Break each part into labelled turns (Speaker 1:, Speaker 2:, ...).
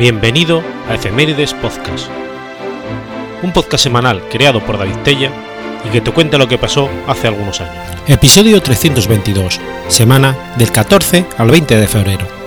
Speaker 1: Bienvenido a Efemérides Podcast, un podcast semanal creado por David Tella y que te cuenta lo que pasó hace algunos años.
Speaker 2: Episodio 322, semana del 14 al 20 de febrero.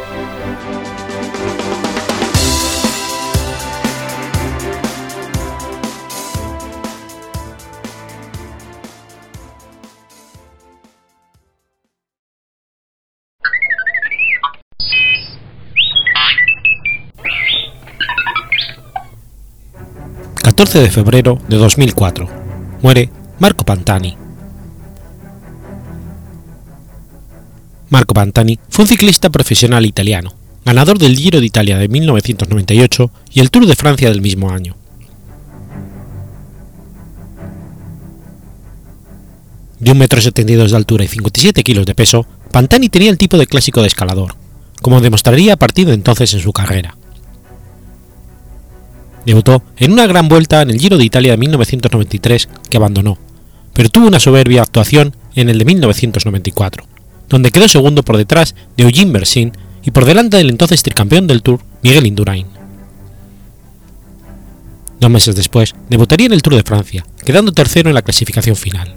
Speaker 2: 14 de febrero de 2004. Muere Marco Pantani. Marco Pantani fue un ciclista profesional italiano, ganador del Giro de Italia de 1998 y el Tour de Francia del mismo año. De 1,72 m de altura y 57 kg de peso, Pantani tenía el tipo de clásico de escalador, como demostraría a partir de entonces en su carrera. Debutó en una gran vuelta en el Giro de Italia de 1993 que abandonó, pero tuvo una soberbia actuación en el de 1994, donde quedó segundo por detrás de Eugene Bersin y por delante del entonces tricampeón del Tour Miguel Indurain. Dos meses después debutaría en el Tour de Francia, quedando tercero en la clasificación final.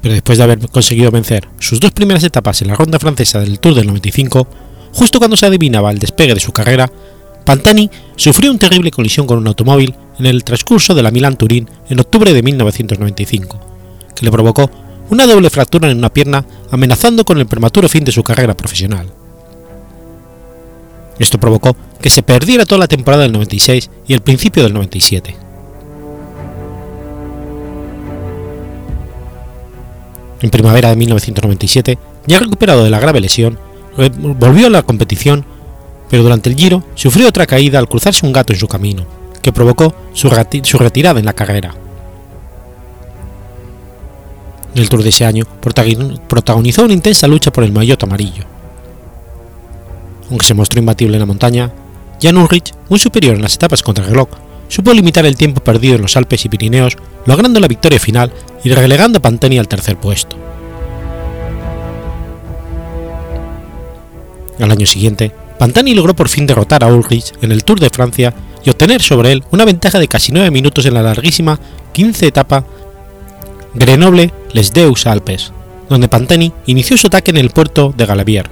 Speaker 2: Pero después de haber conseguido vencer sus dos primeras etapas en la ronda francesa del Tour del 95, justo cuando se adivinaba el despegue de su carrera, Pantani sufrió una terrible colisión con un automóvil en el transcurso de la Milán-Turín en octubre de 1995, que le provocó una doble fractura en una pierna, amenazando con el prematuro fin de su carrera profesional. Esto provocó que se perdiera toda la temporada del 96 y el principio del 97. En primavera de 1997, ya recuperado de la grave lesión, volvió a la competición pero durante el Giro sufrió otra caída al cruzarse un gato en su camino, que provocó su, retirada en la carrera. En el Tour de ese año protagonizó una intensa lucha por el maillot amarillo. Aunque se mostró imbatible en la montaña, Jan Ulrich, muy superior en las etapas contra el reloj, supo limitar el tiempo perdido en los Alpes y Pirineos, logrando la victoria final y relegando a Pantani al tercer puesto. Al año siguiente, Pantani logró por fin derrotar a Ulrich en el Tour de Francia y obtener sobre él una ventaja de casi 9 minutos en la larguísima 15 etapa Grenoble-Les Deux Alpes, donde Pantani inició su ataque en el puerto de Galavier.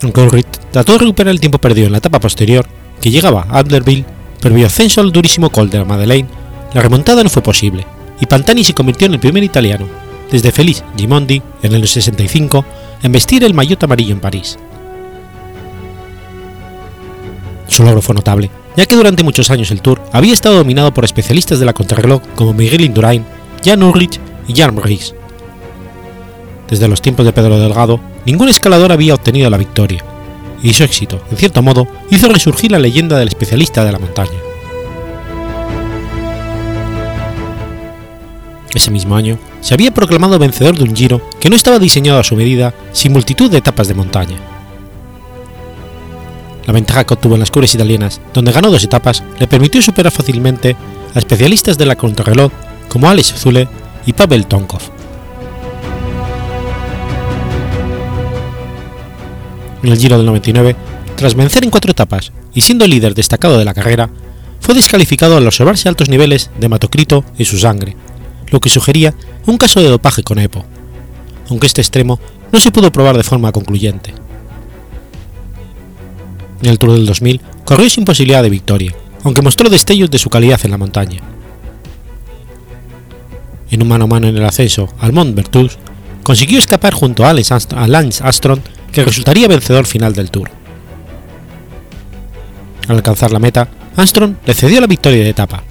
Speaker 2: Aunque Ulrich trató de recuperar el tiempo perdido en la etapa posterior, que llegaba a Adlerville, previo ascenso al durísimo col de la Madeleine, la remontada no fue posible, y Pantani se convirtió en el primer italiano, desde Félix Gimondi en el 65, en vestir el maillot amarillo en París. Su logro fue notable, ya que durante muchos años el Tour había estado dominado por especialistas de la contrarreloj como Miguel Indurain, Jan Ulrich y Jan Briggs. Desde los tiempos de Pedro Delgado, ningún escalador había obtenido la victoria, y su éxito, en cierto modo, hizo resurgir la leyenda del especialista de la montaña. Ese mismo año, se había proclamado vencedor de un Giro que no estaba diseñado a su medida, sin multitud de etapas de montaña. La ventaja que obtuvo en las cubres italianas, donde ganó dos etapas, le permitió superar fácilmente a especialistas de la contrarreloj como Alex Zule y Pavel Tonkov. En el Giro del 99, tras vencer en cuatro etapas y siendo líder destacado de la carrera, fue descalificado al observarse altos niveles de hematocrito en su sangre, lo que sugería un caso de dopaje con EPO, aunque este extremo no se pudo probar de forma concluyente. En el Tour del 2000 corrió sin posibilidad de victoria, aunque mostró destellos de su calidad en la montaña. En un mano a mano en el ascenso al Mont Bertus, consiguió escapar junto a Lance Astron, que resultaría vencedor final del Tour. Al alcanzar la meta, Armstrong le cedió la victoria de etapa.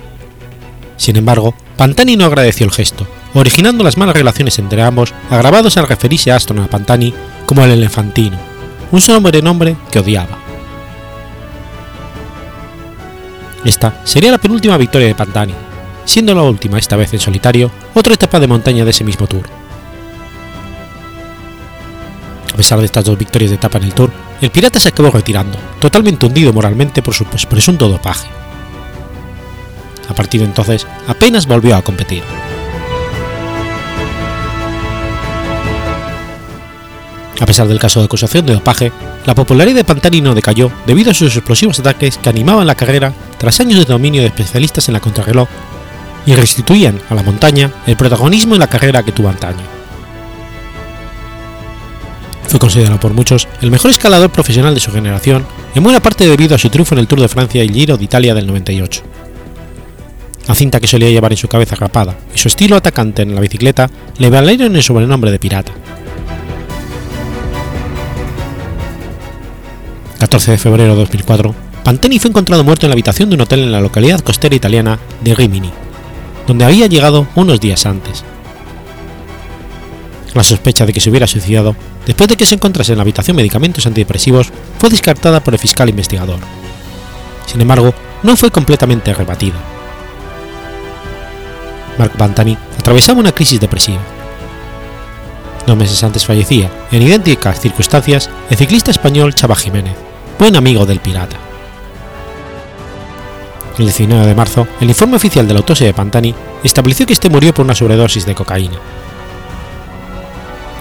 Speaker 2: Sin embargo, Pantani no agradeció el gesto, originando las malas relaciones entre ambos, agravados al referirse a Aston a Pantani como el elefantino, un nombre que odiaba. Esta sería la penúltima victoria de Pantani, siendo la última, esta vez en solitario, otra etapa de montaña de ese mismo tour. A pesar de estas dos victorias de etapa en el tour, el pirata se acabó retirando, totalmente hundido moralmente por su presunto dopaje. A partir de entonces, apenas volvió a competir. A pesar del caso de acusación de dopaje, la popularidad de Pantani no decayó debido a sus explosivos ataques que animaban la carrera tras años de dominio de especialistas en la contrarreloj y restituían a la montaña el protagonismo en la carrera que tuvo antaño. Fue considerado por muchos el mejor escalador profesional de su generación, en buena parte debido a su triunfo en el Tour de Francia y Giro de Italia del 98. La cinta que solía llevar en su cabeza rapada y su estilo atacante en la bicicleta le valieron el sobrenombre de pirata. 14 de febrero de 2004, Pantani fue encontrado muerto en la habitación de un hotel en la localidad costera italiana de Rimini, donde había llegado unos días antes. La sospecha de que se hubiera suicidado, después de que se encontrase en la habitación medicamentos antidepresivos, fue descartada por el fiscal investigador. Sin embargo, no fue completamente rebatida. Marc Pantani atravesaba una crisis depresiva. Dos meses antes fallecía, en idénticas circunstancias, el ciclista español Chava Jiménez, buen amigo del pirata. El 19 de marzo, el informe oficial de la autopsia de Pantani estableció que este murió por una sobredosis de cocaína.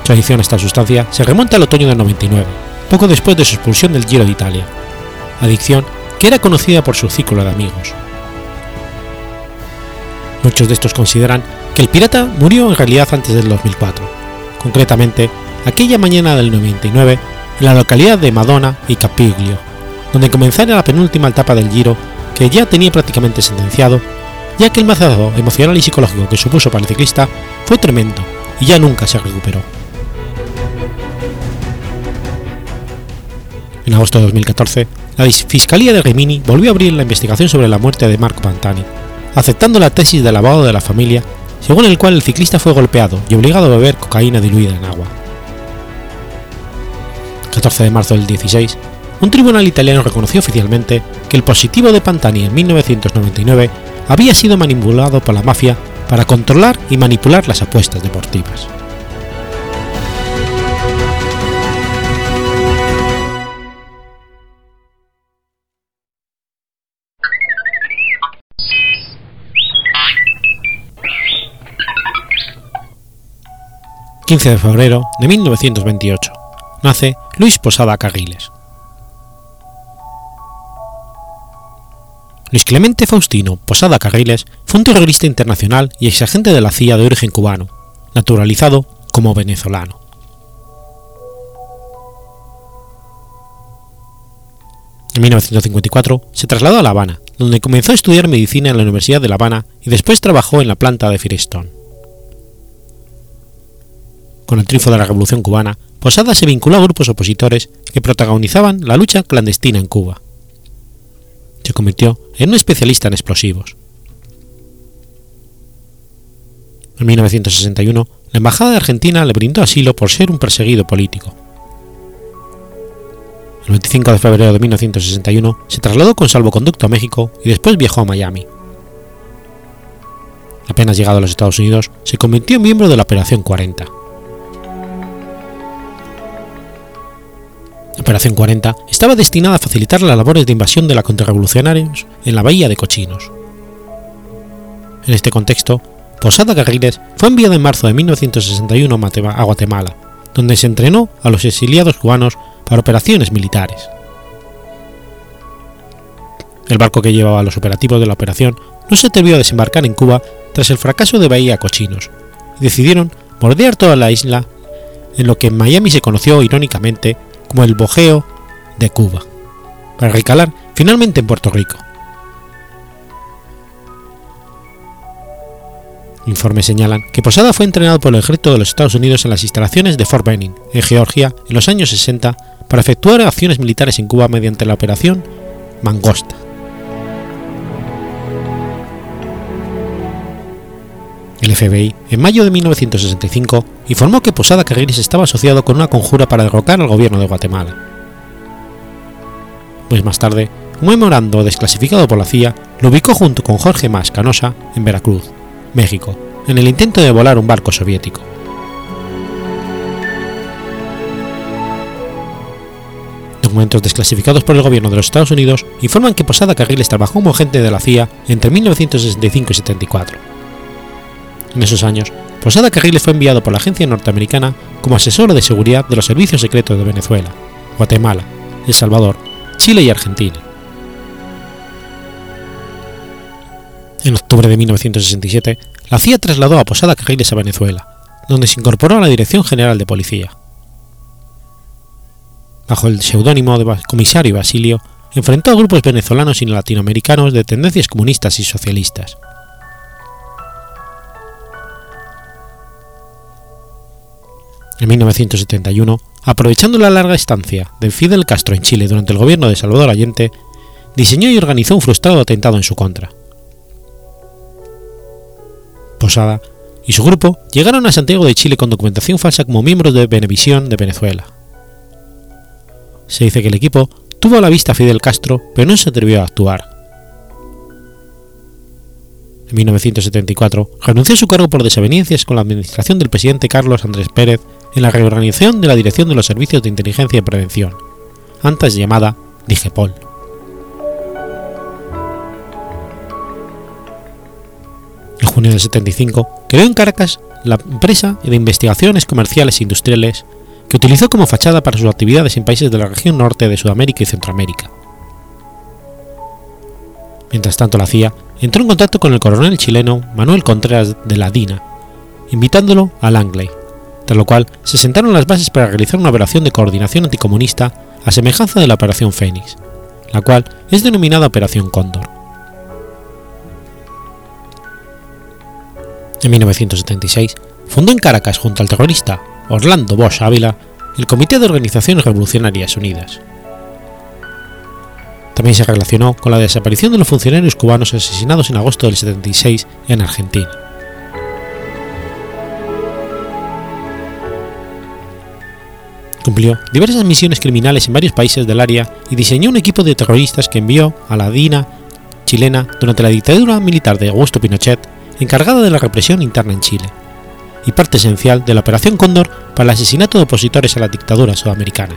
Speaker 2: Su adicción a esta sustancia se remonta al otoño del 99, poco después de su expulsión del Giro de Italia, adicción que era conocida por su círculo de amigos. Muchos de estos consideran que el pirata murió en realidad antes del 2004, concretamente aquella mañana del 99 en la localidad de Madonna y Capiglio, donde comenzara la penúltima etapa del Giro que ya tenía prácticamente sentenciado, ya que el mazazo emocional y psicológico que supuso para el ciclista fue tremendo y ya nunca se recuperó. En agosto de 2014, la Fiscalía de Rimini volvió a abrir la investigación sobre la muerte de Marco Pantani, aceptando la tesis del abogado de la familia, según el cual el ciclista fue golpeado y obligado a beber cocaína diluida en agua. 14 de marzo del 16, un tribunal italiano reconoció oficialmente que el positivo de Pantani en 1999 había sido manipulado por la mafia para controlar y manipular las apuestas deportivas. 15 de febrero de 1928. Nace Luis Posada Carriles. Luis Clemente Faustino Posada Carriles fue un terrorista internacional y exagente de la CIA de origen cubano, naturalizado como venezolano. En 1954 se trasladó a La Habana, donde comenzó a estudiar medicina en la Universidad de La Habana y después trabajó en la planta de Firestone con el triunfo de la Revolución cubana, Posada se vinculó a grupos opositores que protagonizaban la lucha clandestina en Cuba. Se convirtió en un especialista en explosivos. En 1961, la Embajada de Argentina le brindó asilo por ser un perseguido político. El 25 de febrero de 1961 se trasladó con salvoconducto a México y después viajó a Miami. Apenas llegado a los Estados Unidos, se convirtió en miembro de la Operación 40. Operación 40 estaba destinada a facilitar las labores de invasión de la contrarrevolucionarios en la bahía de Cochinos. En este contexto, Posada Carriles fue enviado en marzo de 1961 a Guatemala, donde se entrenó a los exiliados cubanos para operaciones militares. El barco que llevaba los operativos de la operación no se atrevió a desembarcar en Cuba tras el fracaso de Bahía Cochinos, y decidieron bordear toda la isla, en lo que en Miami se conoció irónicamente como el Bogeo de Cuba, para recalar finalmente en Puerto Rico. Informes señalan que Posada fue entrenado por el ejército de los Estados Unidos en las instalaciones de Fort Benning, en Georgia, en los años 60, para efectuar acciones militares en Cuba mediante la operación Mangosta. El FBI, en mayo de 1965, informó que Posada Carriles estaba asociado con una conjura para derrocar al gobierno de Guatemala. Pues más tarde, un memorando desclasificado por la CIA lo ubicó junto con Jorge Mas Canosa en Veracruz, México, en el intento de volar un barco soviético. Documentos desclasificados por el gobierno de los Estados Unidos informan que Posada Carriles trabajó como agente de la CIA entre 1965 y 74 en esos años, Posada Carriles fue enviado por la agencia norteamericana como asesor de seguridad de los servicios secretos de Venezuela, Guatemala, El Salvador, Chile y Argentina. En octubre de 1967, la CIA trasladó a Posada Carriles a Venezuela, donde se incorporó a la Dirección General de Policía. Bajo el seudónimo de comisario Basilio, enfrentó a grupos venezolanos y latinoamericanos de tendencias comunistas y socialistas. En 1971, aprovechando la larga estancia de Fidel Castro en Chile durante el gobierno de Salvador Allende, diseñó y organizó un frustrado atentado en su contra. Posada y su grupo llegaron a Santiago de Chile con documentación falsa como miembros de Venevisión de Venezuela. Se dice que el equipo tuvo a la vista a Fidel Castro, pero no se atrevió a actuar. En 1974 renunció a su cargo por desavenencias con la administración del presidente Carlos Andrés Pérez en la reorganización de la Dirección de los Servicios de Inteligencia y Prevención, antes llamada DIGEPOL. En junio del 75 creó en Caracas la empresa de investigaciones comerciales e industriales que utilizó como fachada para sus actividades en países de la región norte de Sudamérica y Centroamérica. Mientras tanto, la CIA entró en contacto con el coronel chileno Manuel Contreras de la DINA, invitándolo a Langley, tras lo cual se sentaron las bases para realizar una operación de coordinación anticomunista a semejanza de la Operación Fénix, la cual es denominada Operación Cóndor. En 1976, fundó en Caracas junto al terrorista Orlando Bosch Ávila el Comité de Organizaciones Revolucionarias Unidas. También se relacionó con la desaparición de los funcionarios cubanos asesinados en agosto del 76 en Argentina. Cumplió diversas misiones criminales en varios países del área y diseñó un equipo de terroristas que envió a la DINA chilena durante la dictadura militar de Augusto Pinochet encargada de la represión interna en Chile, y parte esencial de la Operación Cóndor para el asesinato de opositores a las dictaduras sudamericanas.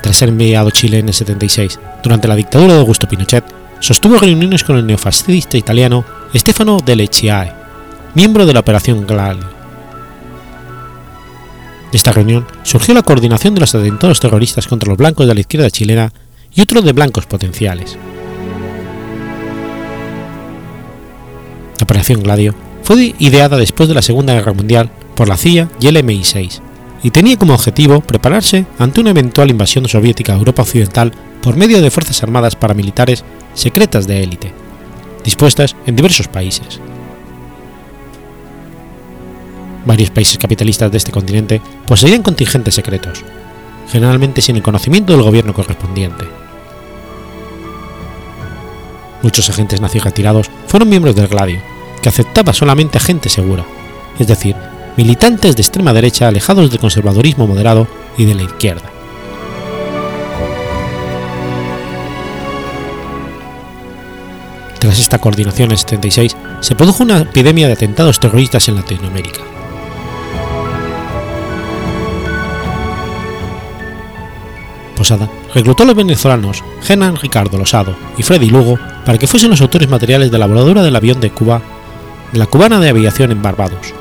Speaker 2: Tras ser enviado a Chile en el 76, durante la dictadura de Augusto Pinochet, sostuvo reuniones con el neofascista italiano Stefano Delle Chiae, miembro de la Operación Gladio. De esta reunión surgió la coordinación de los atentados terroristas contra los blancos de la izquierda chilena y otros de blancos potenciales. La Operación Gladio fue ideada después de la Segunda Guerra Mundial por la CIA y el MI6 y tenía como objetivo prepararse ante una eventual invasión soviética a Europa Occidental por medio de fuerzas armadas paramilitares secretas de élite, dispuestas en diversos países. Varios países capitalistas de este continente poseían contingentes secretos, generalmente sin el conocimiento del gobierno correspondiente. Muchos agentes nazis retirados fueron miembros del Gladio, que aceptaba solamente a gente segura, es decir, militantes de extrema derecha alejados del conservadurismo moderado y de la izquierda. Tras esta coordinación en 76, se produjo una epidemia de atentados terroristas en Latinoamérica. Posada reclutó a los venezolanos Genan Ricardo Losado y Freddy Lugo para que fuesen los autores materiales de la voladura del avión de Cuba de la cubana de aviación en Barbados.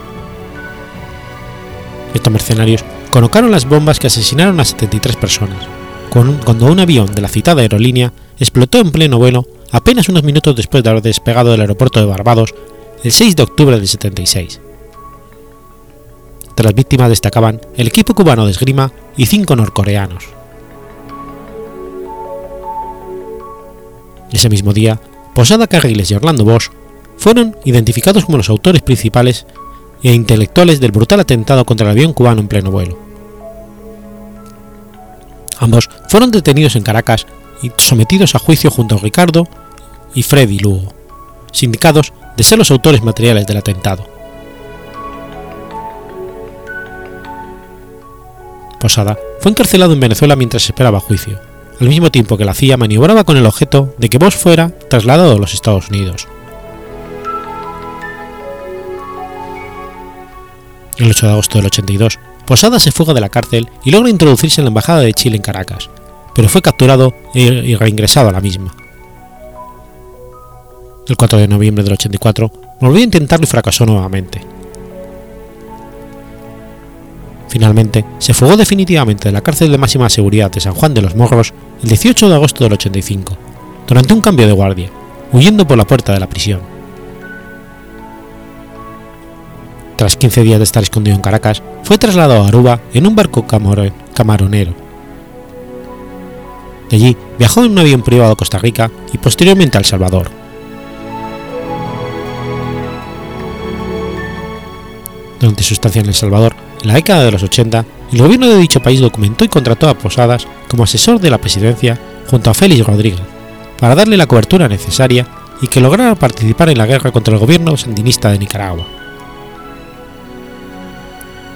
Speaker 2: Estos mercenarios colocaron las bombas que asesinaron a 73 personas, cuando un avión de la citada aerolínea explotó en pleno vuelo apenas unos minutos después de haber despegado del aeropuerto de Barbados el 6 de octubre del 76. Entre las víctimas destacaban el equipo cubano de esgrima y cinco norcoreanos. Ese mismo día, Posada Carriles y Orlando Bosch fueron identificados como los autores principales e intelectuales del brutal atentado contra el avión cubano en pleno vuelo. Ambos fueron detenidos en Caracas y sometidos a juicio junto a Ricardo y Freddy Lugo, sindicados de ser los autores materiales del atentado. Posada fue encarcelado en Venezuela mientras esperaba juicio, al mismo tiempo que la CIA maniobraba con el objeto de que Bosch fuera trasladado a los Estados Unidos. El 8 de agosto del 82, Posada se fuga de la cárcel y logra introducirse en la Embajada de Chile en Caracas, pero fue capturado y reingresado a la misma. El 4 de noviembre del 84 volvió a intentarlo y fracasó nuevamente. Finalmente, se fugó definitivamente de la cárcel de máxima seguridad de San Juan de los Morros el 18 de agosto del 85, durante un cambio de guardia, huyendo por la puerta de la prisión. Tras 15 días de estar escondido en Caracas, fue trasladado a Aruba en un barco camaronero. De allí viajó en un avión privado a Costa Rica y posteriormente a El Salvador. Durante su estancia en El Salvador, en la década de los 80, el gobierno de dicho país documentó y contrató a Posadas como asesor de la presidencia junto a Félix Rodríguez, para darle la cobertura necesaria y que lograra participar en la guerra contra el gobierno sandinista de Nicaragua.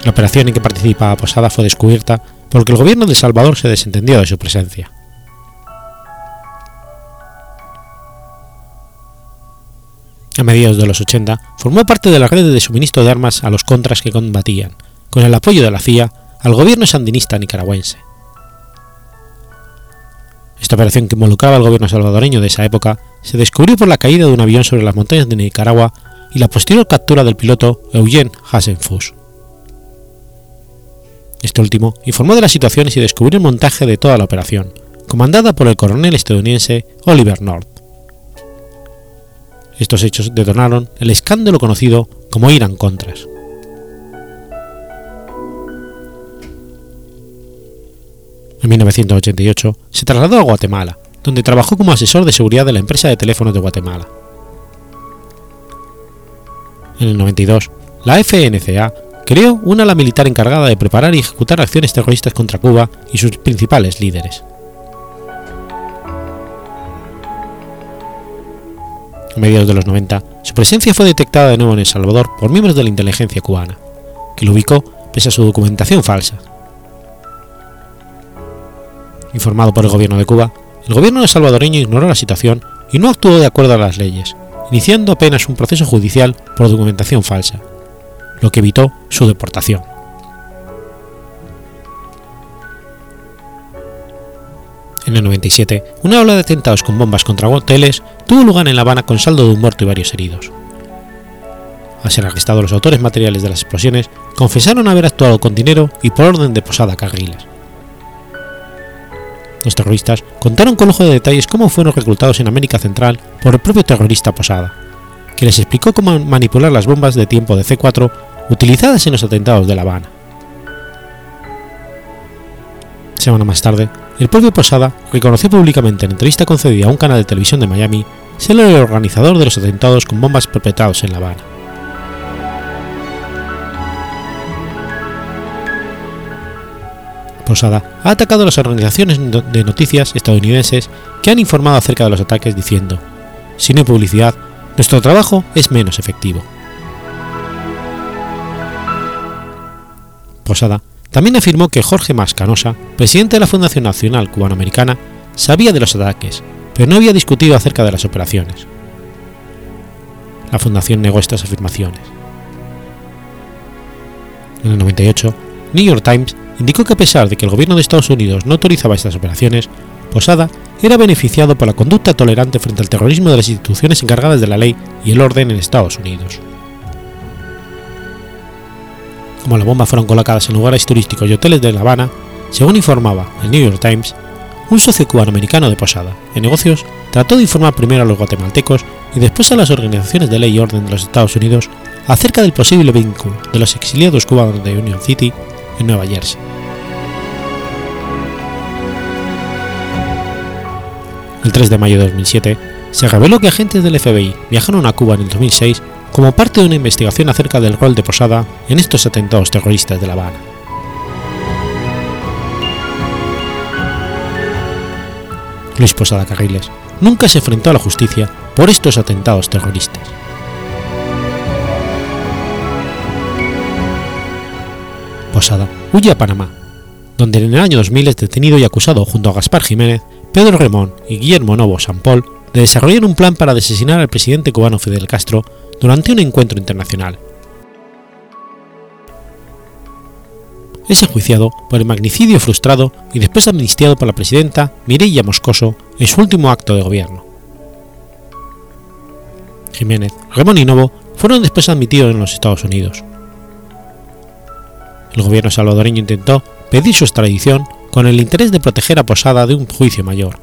Speaker 2: La operación en que participaba Posada fue descubierta porque el gobierno de Salvador se desentendió de su presencia. A mediados de los 80 formó parte de la red de suministro de armas a los contras que combatían, con el apoyo de la CIA, al gobierno sandinista nicaragüense. Esta operación que involucraba al gobierno salvadoreño de esa época se descubrió por la caída de un avión sobre las montañas de Nicaragua y la posterior captura del piloto Eugene Hasenfuss. Este último informó de las situaciones y descubrió el montaje de toda la operación, comandada por el coronel estadounidense Oliver North. Estos hechos detonaron el escándalo conocido como Irán Contras. En 1988 se trasladó a Guatemala, donde trabajó como asesor de seguridad de la empresa de teléfonos de Guatemala. En el 92, la FNCA creó una ala militar encargada de preparar y ejecutar acciones terroristas contra Cuba y sus principales líderes. A mediados de los 90, su presencia fue detectada de nuevo en El Salvador por miembros de la inteligencia cubana, que lo ubicó pese a su documentación falsa. Informado por el gobierno de Cuba, el gobierno salvadoreño ignoró la situación y no actuó de acuerdo a las leyes, iniciando apenas un proceso judicial por documentación falsa, lo que evitó su deportación. En el 97, una ola de atentados con bombas contra hoteles tuvo lugar en La Habana con saldo de un muerto y varios heridos. Al ser arrestados los autores materiales de las explosiones, confesaron haber actuado con dinero y por orden de Posada Carriles. Los terroristas contaron con lujo de detalles cómo fueron reclutados en América Central por el propio terrorista Posada, que les explicó cómo manipular las bombas de tiempo de C4 utilizadas en los atentados de La Habana. Semana más tarde, el propio Posada reconoció públicamente en entrevista concedida a un canal de televisión de Miami ser el organizador de los atentados con bombas perpetrados en La Habana. Posada ha atacado a las organizaciones de noticias estadounidenses que han informado acerca de los ataques diciendo, si no hay publicidad, nuestro trabajo es menos efectivo. Posada también afirmó que Jorge Mascanosa, presidente de la Fundación Nacional Cubanoamericana, sabía de los ataques, pero no había discutido acerca de las operaciones. La fundación negó estas afirmaciones. En el 98, New York Times indicó que a pesar de que el gobierno de Estados Unidos no autorizaba estas operaciones, Posada era beneficiado por la conducta tolerante frente al terrorismo de las instituciones encargadas de la ley y el orden en Estados Unidos. Como las bombas fueron colocadas en lugares turísticos y hoteles de La Habana, según informaba el New York Times, un socio cubano-americano de Posada, en negocios, trató de informar primero a los guatemaltecos y después a las organizaciones de ley y orden de los Estados Unidos acerca del posible vínculo de los exiliados cubanos de Union City en Nueva Jersey. El 3 de mayo de 2007, se reveló que agentes del FBI viajaron a Cuba en el 2006 como parte de una investigación acerca del rol de Posada en estos atentados terroristas de La Habana. Luis Posada Carriles nunca se enfrentó a la justicia por estos atentados terroristas. Huye a Panamá, donde en el año 2000 es detenido y acusado junto a Gaspar Jiménez, Pedro Remón y Guillermo Novo San Paul de desarrollar un plan para asesinar al presidente cubano Fidel Castro durante un encuentro internacional. Es enjuiciado por el magnicidio frustrado y después amnistiado por la presidenta Mireya Moscoso en su último acto de gobierno. Jiménez, Ramón y Novo fueron después admitidos en los Estados Unidos. El gobierno salvadoreño intentó pedir su extradición con el interés de proteger a Posada de un juicio mayor.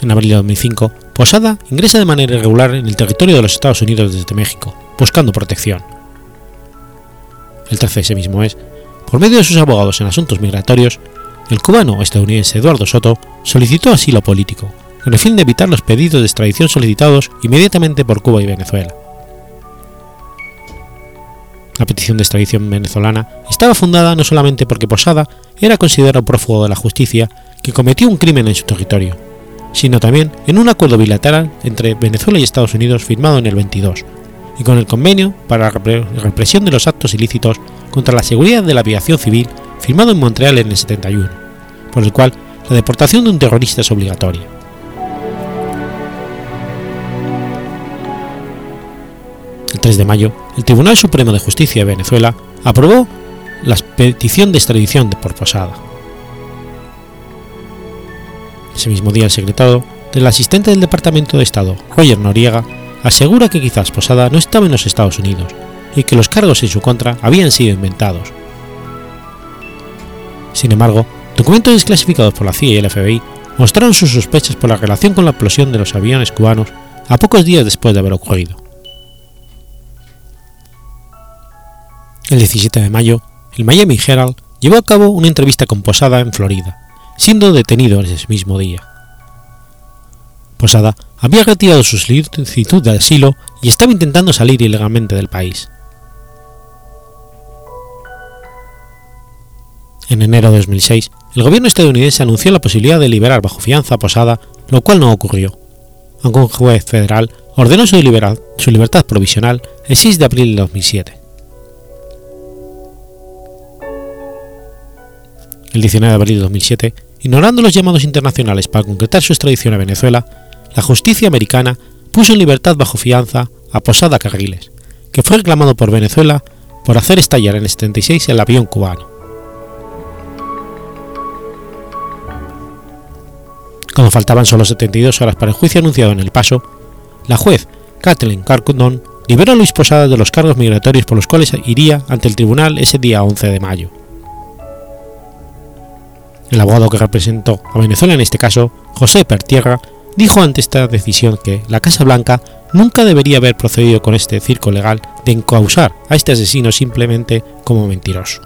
Speaker 2: En abril de 2005, Posada ingresa de manera irregular en el territorio de los Estados Unidos desde México, buscando protección. El 13 de ese mismo mes, por medio de sus abogados en asuntos migratorios, el cubano estadounidense Eduardo Soto solicitó asilo político, con el fin de evitar los pedidos de extradición solicitados inmediatamente por Cuba y Venezuela. La petición de extradición venezolana estaba fundada no solamente porque Posada era considerado prófugo de la justicia que cometió un crimen en su territorio, sino también en un acuerdo bilateral entre Venezuela y Estados Unidos firmado en el 22, y con el convenio para la represión de los actos ilícitos contra la seguridad de la aviación civil firmado en Montreal en el 71, por el cual la deportación de un terrorista es obligatoria. 3 de mayo, el Tribunal Supremo de Justicia de Venezuela aprobó la petición de extradición por Posada. Ese mismo día, el secretario del asistente del Departamento de Estado, Roger Noriega, asegura que quizás Posada no estaba en los Estados Unidos y que los cargos en su contra habían sido inventados. Sin embargo, documentos desclasificados por la CIA y el FBI mostraron sus sospechas por la relación con la explosión de los aviones cubanos a pocos días después de haber ocurrido. El 17 de mayo, el Miami Herald llevó a cabo una entrevista con Posada en Florida, siendo detenido ese mismo día. Posada había retirado su solicitud de asilo y estaba intentando salir ilegalmente del país. En enero de 2006, el gobierno estadounidense anunció la posibilidad de liberar bajo fianza a Posada, lo cual no ocurrió, aunque un juez federal ordenó su, su libertad provisional el 6 de abril de 2007. El 19 de abril de 2007, ignorando los llamados internacionales para concretar su extradición a Venezuela, la justicia americana puso en libertad bajo fianza a Posada Carriles, que fue reclamado por Venezuela por hacer estallar en el 76 el avión cubano. Cuando faltaban solo 72 horas para el juicio anunciado en El Paso, la juez Kathleen Carcondon liberó a Luis Posada de los cargos migratorios por los cuales iría ante el tribunal ese día 11 de mayo. El abogado que representó a Venezuela en este caso, José Pertierra, dijo ante esta decisión que la Casa Blanca nunca debería haber procedido con este circo legal de encausar a este asesino simplemente como mentiroso.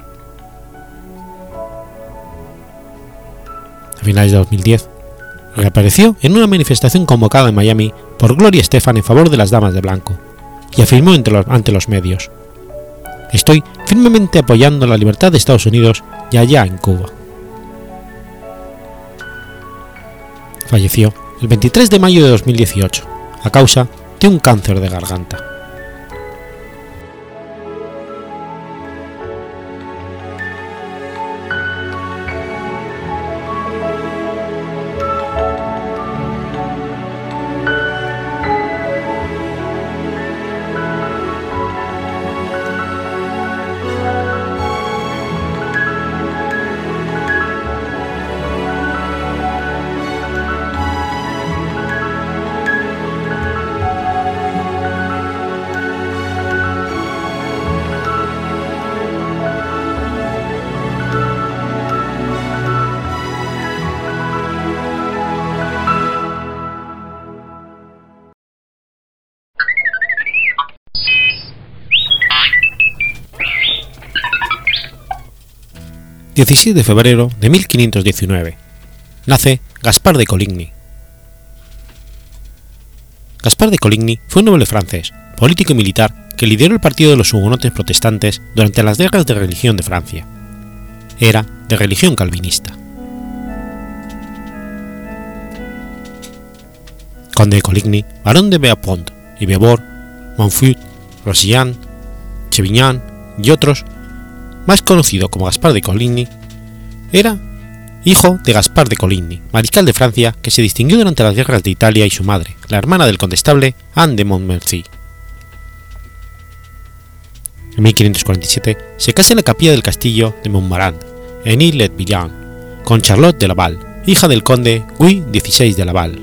Speaker 2: A finales de 2010, reapareció en una manifestación convocada en Miami por Gloria Estefan en favor de las damas de blanco, y afirmó ante los medios, Estoy firmemente apoyando la libertad de Estados Unidos y allá en Cuba. Falleció el 23 de mayo de 2018, a causa de un cáncer de garganta. 16 de febrero de 1519. Nace Gaspar de Coligny. Gaspar de Coligny fue un noble francés, político y militar que lideró el partido de los hugonotes protestantes durante las guerras de religión de Francia. Era de religión calvinista. Conde de Coligny, barón de Beaupont y Beauvoir, Montfut, Rosillán, Chevignan y otros más conocido como Gaspar de Coligny, era hijo de Gaspar de Coligny, mariscal de Francia que se distinguió durante las guerras de Italia y su madre, la hermana del condestable Anne de Montmorency. En 1547 se casa en la capilla del castillo de Montmarant, en Ile-et-Villain, con Charlotte de Laval, hija del conde Guy XVI de Laval.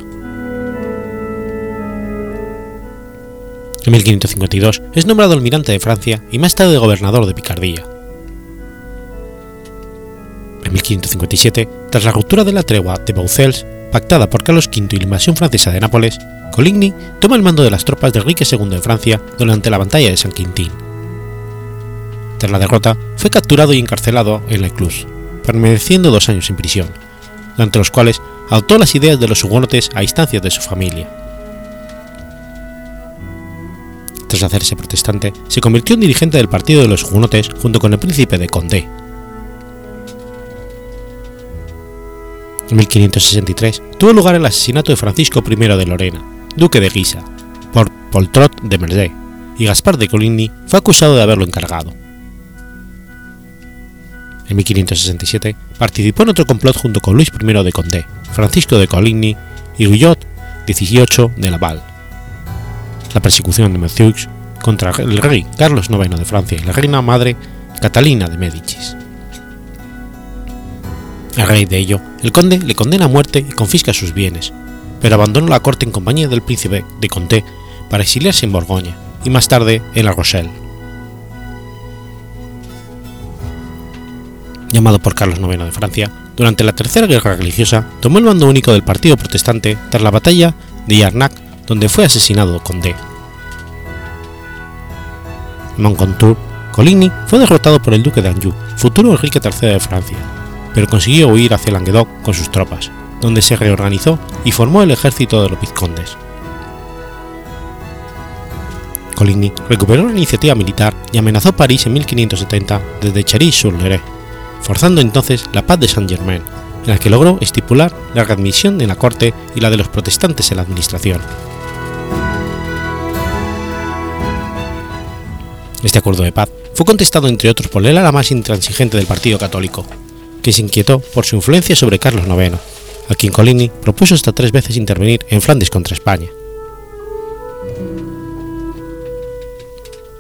Speaker 2: En 1552 es nombrado almirante de Francia y más tarde gobernador de Picardía. En 1557, tras la ruptura de la tregua de Baucels, pactada por Carlos V y la invasión francesa de Nápoles, Coligny toma el mando de las tropas de Enrique II de Francia durante la batalla de San Quintín. Tras la derrota, fue capturado y encarcelado en la Ecluse, permaneciendo dos años en prisión, durante los cuales adoptó las ideas de los hugonotes a instancias de su familia. Tras hacerse protestante, se convirtió en dirigente del partido de los hugonotes junto con el príncipe de Condé. 1563 tuvo lugar el asesinato de Francisco I de Lorena, duque de Guisa, por Poltrot de Mersey, y Gaspar de Coligny fue acusado de haberlo encargado. En 1567 participó en otro complot junto con Luis I de Condé, Francisco de Coligny y Guillot XVIII de Laval. La persecución de Mathieu contra el rey Carlos IX de Francia y la reina madre Catalina de Médicis. A raíz de ello, el conde le condena a muerte y confisca sus bienes, pero abandonó la corte en compañía del príncipe de Condé para exiliarse en Borgoña y más tarde en La Rochelle. Llamado por Carlos IX de Francia, durante la Tercera Guerra Religiosa tomó el mando único del partido protestante tras la batalla de Yarnac, donde fue asesinado Condé. Moncontour, Coligny fue derrotado por el duque de Anjou, futuro Enrique III de Francia, pero consiguió huir hacia Languedoc con sus tropas, donde se reorganizó y formó el ejército de los vizcondes. Coligny recuperó la iniciativa militar y amenazó París en 1570 desde Chery-sur-Leret, forzando entonces la paz de Saint-Germain, en la que logró estipular la readmisión de la corte y la de los protestantes en la administración. Este acuerdo de paz fue contestado entre otros por el ala más intransigente del Partido Católico, que se inquietó por su influencia sobre Carlos IX, a quien Coligny propuso hasta tres veces intervenir en Flandes contra España.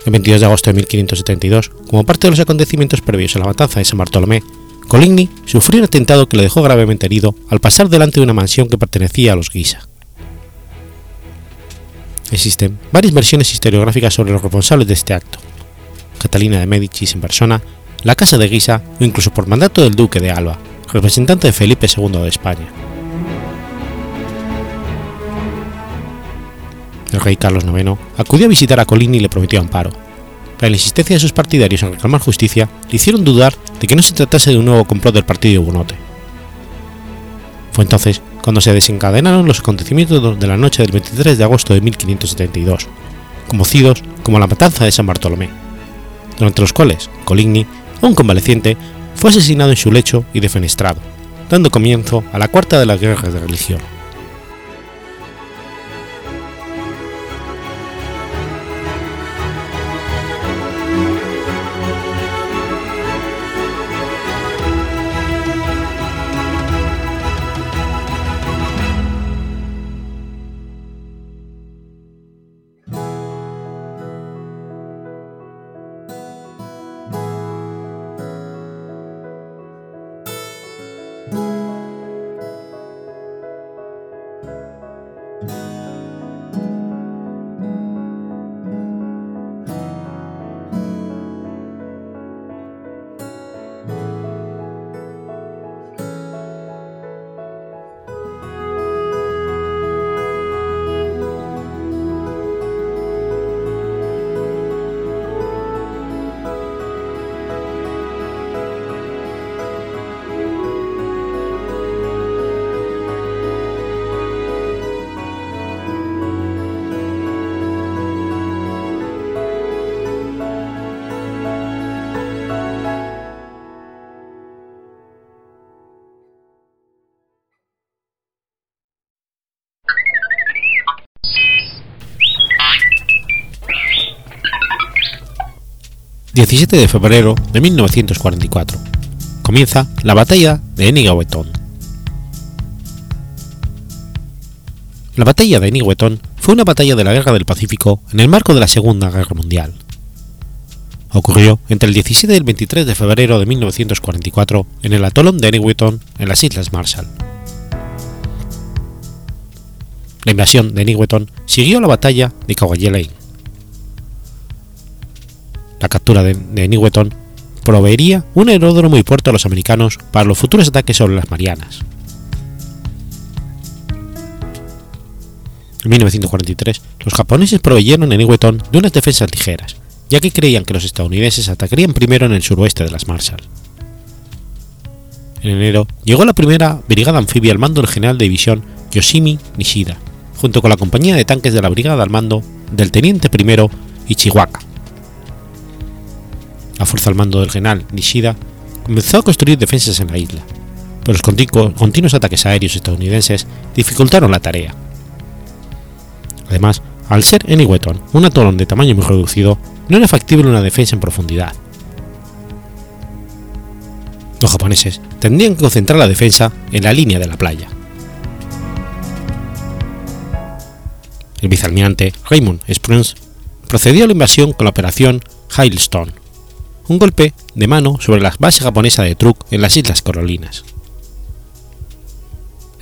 Speaker 2: El 22 de agosto de 1572, como parte de los acontecimientos previos a la matanza de San Bartolomé, Coligny sufrió un atentado que le dejó gravemente herido al pasar delante de una mansión que pertenecía a los Guisa. Existen varias versiones historiográficas sobre los responsables de este acto. Catalina de Médicis en persona, la Casa de Guisa o incluso por mandato del Duque de Alba, representante de Felipe II de España. El rey Carlos IX acudió a visitar a Coligny y le prometió amparo, pero la insistencia de sus partidarios en reclamar justicia le hicieron dudar de que no se tratase de un nuevo complot del partido hugonote. Fue entonces cuando se desencadenaron los acontecimientos de la noche del 23 de agosto de 1572, conocidos como la matanza de San Bartolomé, durante los cuales Coligny, un convaleciente, fue asesinado en su lecho y defenestrado, dando comienzo a la cuarta de las guerras de religión. 17 de febrero de 1944. Comienza la batalla de Eniwetok. La batalla de Eniwetok fue una batalla de la Guerra del Pacífico en el marco de la Segunda Guerra Mundial. Ocurrió entre el 17 y el 23 de febrero de 1944 en el atolón de Eniwetok en las Islas Marshall. La invasión de Eniwetok siguió la batalla de Kwajalein, La captura de, de proveería un aeródromo y puerto a los americanos para los futuros ataques sobre las Marianas. En 1943, los japoneses proveyeron en Newton de unas defensas ligeras, ya que creían que los estadounidenses atacarían primero en el suroeste de las Marshall. En enero llegó la primera brigada anfibia al mando del general de división Yoshimi Nishida, junto con la compañía de tanques de la brigada al mando del teniente primero Ichiwaka. La fuerza al mando del general Nishida comenzó a construir defensas en la isla, pero los continuos ataques aéreos estadounidenses dificultaron la tarea. Además, al ser Eniweton un atolón de tamaño muy reducido, no era factible una defensa en profundidad. Los japoneses tendrían que concentrar la defensa en la línea de la playa. El vicealmirante Raymond Spruance procedió a la invasión con la operación Hailstone, un golpe de mano sobre la base japonesa de Truk en las Islas Carolinas.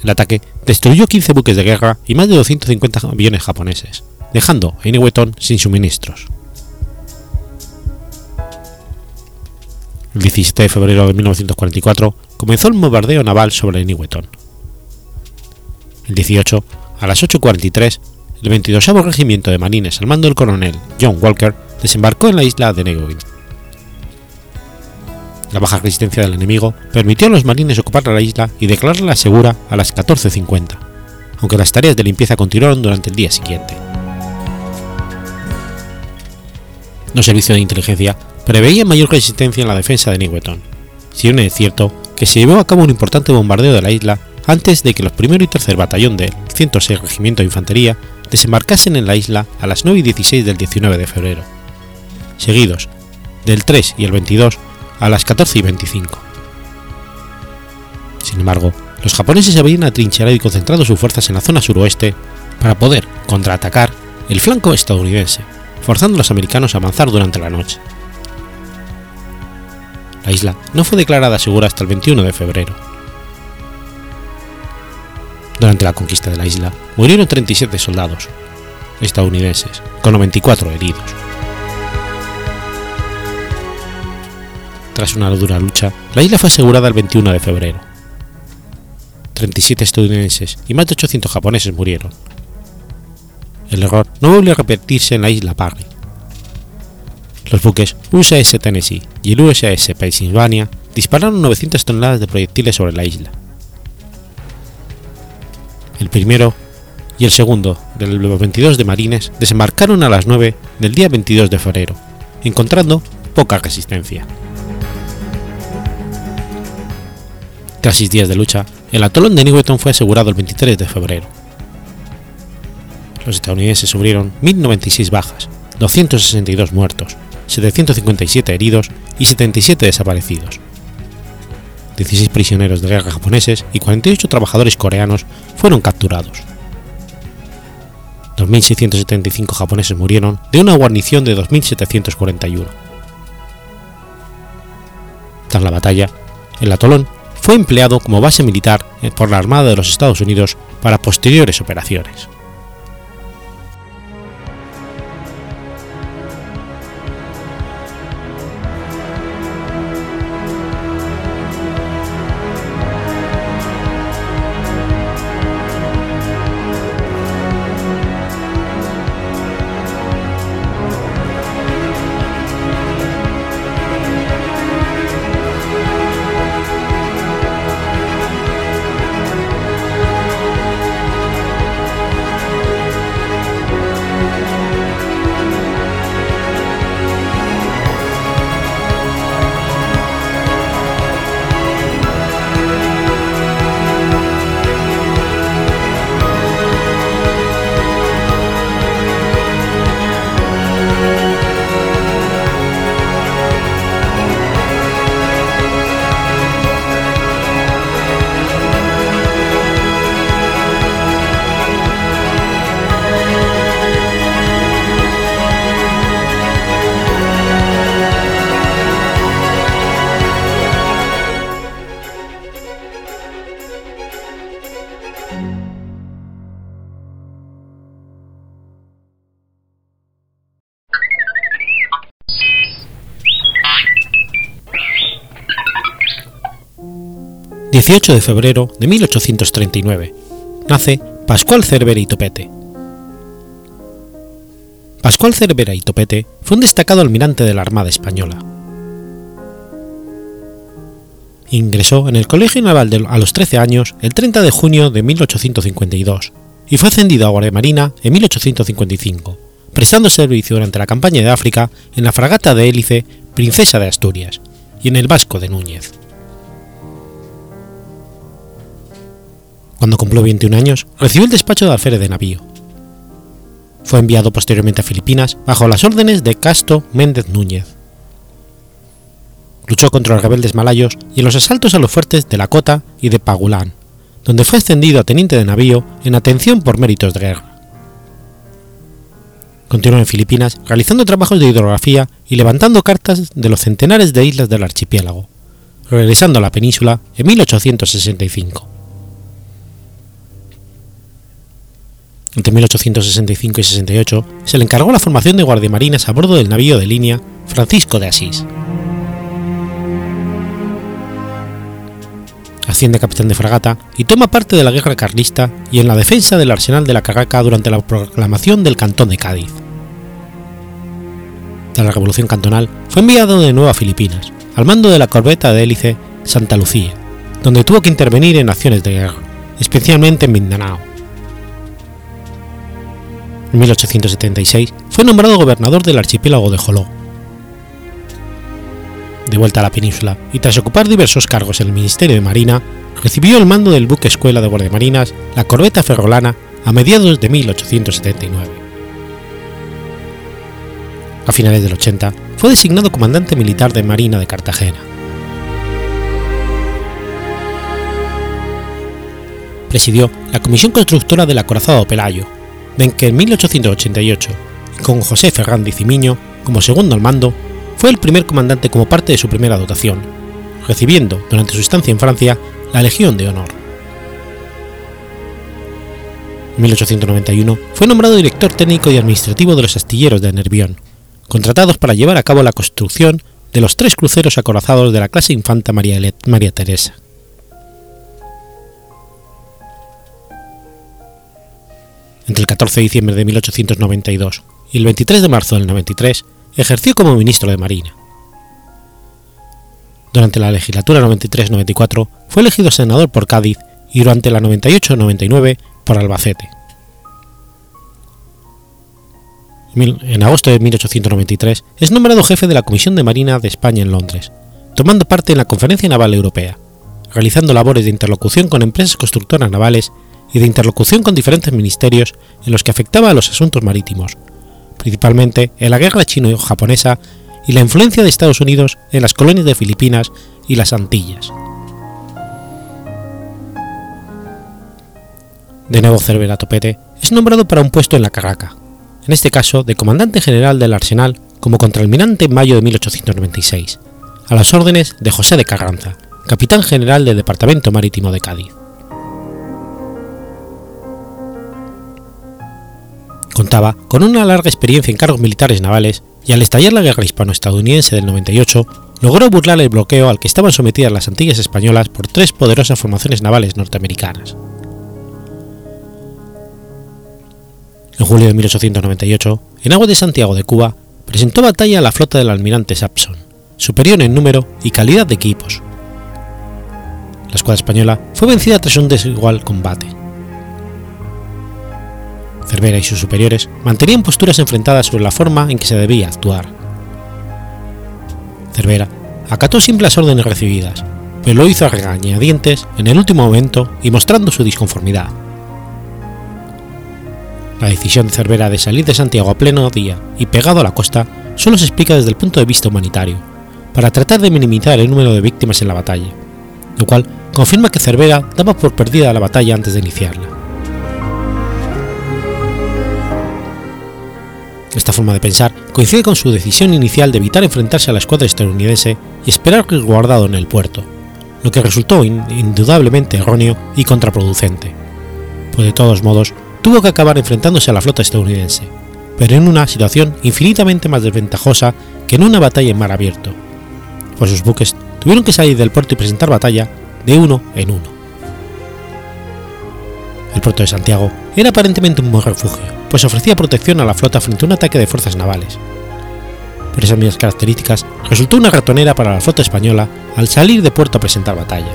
Speaker 2: El ataque destruyó 15 buques de guerra y más de 250 aviones japoneses, dejando a Iniweton sin suministros. El 17 de febrero de 1944 comenzó el bombardeo naval sobre Iniweton. El 18, a las 8.43, el 22 Regimiento de Marines al mando del coronel John Walker desembarcó en la isla de Negeville. La baja resistencia del enemigo permitió a los marines ocupar la isla y declararla segura a las 14.50, aunque las tareas de limpieza continuaron durante el día siguiente. Los servicios de inteligencia preveían mayor resistencia en la defensa de Newton, si bien es cierto que se llevó a cabo un importante bombardeo de la isla antes de que los 1 y 3 batallón del 106 Regimiento de Infantería desembarcasen en la isla a las 9 y 16 del 19 de febrero, seguidos del 3 y el 22 a las 14 y 25. Sin embargo, los japoneses habían atrincherado y concentrado sus fuerzas en la zona suroeste para poder contraatacar el flanco estadounidense, forzando a los americanos a avanzar durante la noche. La isla no fue declarada segura hasta el 21 de febrero. Durante la conquista de la isla murieron 37 soldados estadounidenses, con 94 heridos. Tras una dura lucha, la isla fue asegurada el 21 de febrero. 37 estadounidenses y más de 800 japoneses murieron. El error no volvió a repetirse en la isla Parry. Los buques USS Tennessee y el USS Pennsylvania dispararon 900 toneladas de proyectiles sobre la isla. El primero y el segundo del 22 de marines desembarcaron a las 9 del día 22 de febrero, encontrando poca resistencia. Tras seis días de lucha, el atolón de Newton fue asegurado el 23 de febrero. Los estadounidenses sufrieron 1.096 bajas, 262 muertos, 757 heridos y 77 desaparecidos. 16 prisioneros de guerra japoneses y 48 trabajadores coreanos fueron capturados. 2.675 japoneses murieron de una guarnición de 2.741. Tras la batalla, el atolón fue empleado como base militar por la Armada de los Estados Unidos para posteriores operaciones. 18 de febrero de 1839. Nace Pascual Cervera y Topete. Pascual Cervera y Topete fue un destacado almirante de la Armada Española. Ingresó en el Colegio Naval a los 13 años el 30 de junio de 1852 y fue ascendido a Guardia Marina en 1855, prestando servicio durante la campaña de África en la fragata de hélice Princesa de Asturias y en el Vasco de Núñez. Cuando cumplió 21 años, recibió el despacho de alférez de navío. Fue enviado posteriormente a Filipinas bajo las órdenes de Casto Méndez Núñez. Luchó contra los rebeldes malayos y en los asaltos a los fuertes de Lakota y de Pagulán, donde fue ascendido a teniente de navío en atención por méritos de guerra. Continuó en Filipinas realizando trabajos de hidrografía y levantando cartas de los centenares de islas del archipiélago, regresando a la península en 1865. Entre 1865 y 68 se le encargó la formación de guardiamarinas a bordo del navío de línea Francisco de Asís. Asciende capitán de fragata y toma parte de la guerra carlista y en la defensa del arsenal de la Carraca durante la proclamación del Cantón de Cádiz. Tras la Revolución Cantonal, fue enviado de nuevo a Filipinas, al mando de la corbeta de hélice Santa Lucía, donde tuvo que intervenir en acciones de guerra, especialmente en Mindanao. En 1876 fue nombrado gobernador del archipiélago de Joló. De vuelta a la península y tras ocupar diversos cargos en el Ministerio de Marina, recibió el mando del buque escuela de guardiamarinas, la corbeta ferrolana, a mediados de 1879. A finales del 80 fue designado comandante militar de Marina de Cartagena. Presidió la comisión constructora del acorazado Pelayo, de que en 1888, con José Fernández Cimiño como segundo al mando, fue el primer comandante como parte de su primera dotación, recibiendo durante su estancia en Francia la Legión de Honor. En 1891 fue nombrado director técnico y administrativo de los astilleros de Nervión, contratados para llevar a cabo la construcción de los tres cruceros acorazados de la clase Infanta María Teresa. Entre el 14 de diciembre de 1892 y el 23 de marzo del 93 ejerció como ministro de Marina. Durante la legislatura 93-94 fue elegido senador por Cádiz y durante la 98-99 por Albacete. En agosto de 1893 es nombrado jefe de la Comisión de Marina de España en Londres, tomando parte en la Conferencia Naval Europea, realizando labores de interlocución con empresas constructoras navales y de interlocución con diferentes ministerios en los que afectaba a los asuntos marítimos, principalmente en la guerra chino-japonesa y la influencia de Estados Unidos en las colonias de Filipinas y las Antillas. De nuevo Cervera Topete es nombrado para un puesto en la Carraca, en este caso de comandante general del Arsenal como contraalmirante en mayo de 1896, a las órdenes de José de Carranza, capitán general del Departamento Marítimo de Cádiz. Contaba con una larga experiencia en cargos militares navales y al estallar la guerra hispano-estadounidense del 98, logró burlar el bloqueo al que estaban sometidas las Antillas españolas por tres poderosas formaciones navales norteamericanas. En julio de 1898, en aguas de Santiago de Cuba, presentó batalla a la flota del almirante Sapson, superior en número y calidad de equipos. La escuadra española fue vencida tras un desigual combate. Cervera y sus superiores mantenían posturas enfrentadas sobre la forma en que se debía actuar. Cervera acató siempre las órdenes recibidas, pero lo hizo a regañadientes en el último momento y mostrando su disconformidad. La decisión de Cervera de salir de Santiago a pleno día y pegado a la costa solo se explica desde el punto de vista humanitario, para tratar de minimizar el número de víctimas en la batalla, lo cual confirma que Cervera daba por perdida la batalla antes de iniciarla. Esta forma de pensar coincide con su decisión inicial de evitar enfrentarse a la escuadra estadounidense y esperar resguardado en el puerto, lo que resultó indudablemente erróneo y contraproducente, pues de todos modos tuvo que acabar enfrentándose a la flota estadounidense, pero en una situación infinitamente más desventajosa que en una batalla en mar abierto, pues sus buques tuvieron que salir del puerto y presentar batalla de uno en uno. El puerto de Santiago era aparentemente un buen refugio, pues ofrecía protección a la flota frente a un ataque de fuerzas navales. Por esas mismas características, resultó una ratonera para la flota española al salir de puerto a presentar batalla.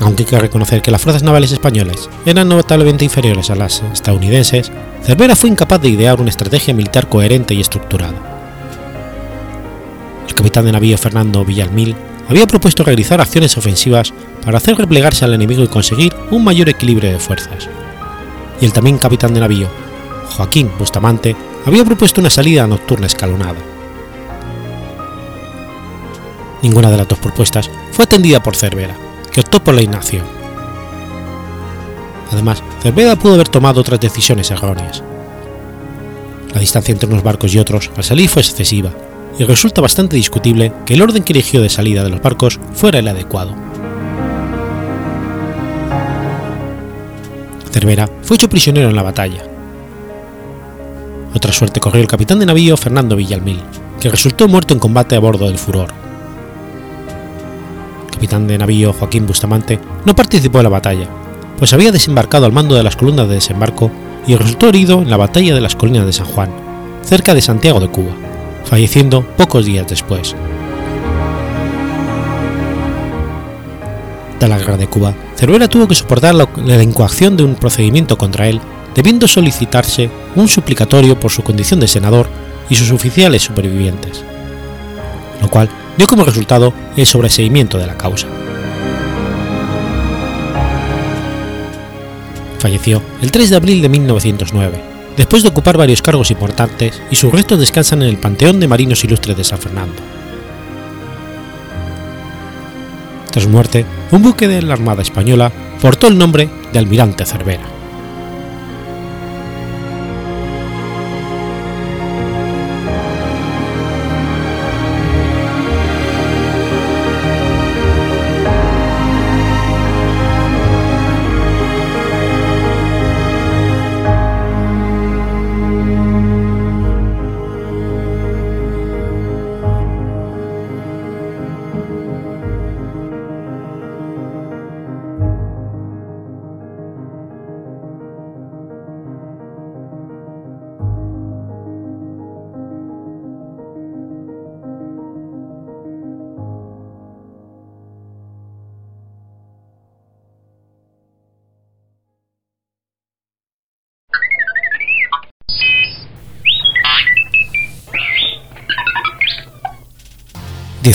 Speaker 2: Aunque hay que reconocer que las fuerzas navales españolas eran notablemente inferiores a las estadounidenses, Cervera fue incapaz de idear una estrategia militar coherente y estructurada. El capitán de navío Fernando Villalmil había propuesto realizar acciones ofensivas para hacer replegarse al enemigo y conseguir un mayor equilibrio de fuerzas. Y el también capitán de navío, Joaquín Bustamante, había propuesto una salida nocturna escalonada. Ninguna de las dos propuestas fue atendida por Cervera, que optó por la inacción. Además, Cervera pudo haber tomado otras decisiones erróneas. La distancia entre unos barcos y otros al salir fue excesiva, y resulta bastante discutible que el orden que eligió de salida de los barcos fuera el adecuado. Cervera fue hecho prisionero en la batalla. Otra suerte corrió el capitán de navío Fernando Villalmil, que resultó muerto en combate a bordo del Furor. El capitán de navío Joaquín Bustamante no participó en la batalla, pues había desembarcado al mando de las columnas de desembarco y resultó herido en la batalla de las colinas de San Juan, cerca de Santiago de Cuba, falleciendo pocos días después. Tras la guerra de Cuba, Cervera tuvo que soportar la, la incoacción de un procedimiento contra él, debiendo solicitarse un suplicatorio por su condición de senador y sus oficiales supervivientes, lo cual dio como resultado el sobreseimiento de la causa. Falleció el 3 de abril de 1909, después de ocupar varios cargos importantes y sus restos descansan en el Panteón de Marinos Ilustres de San Fernando. Tras su muerte, un buque de la Armada Española portó el nombre de Almirante Cervera.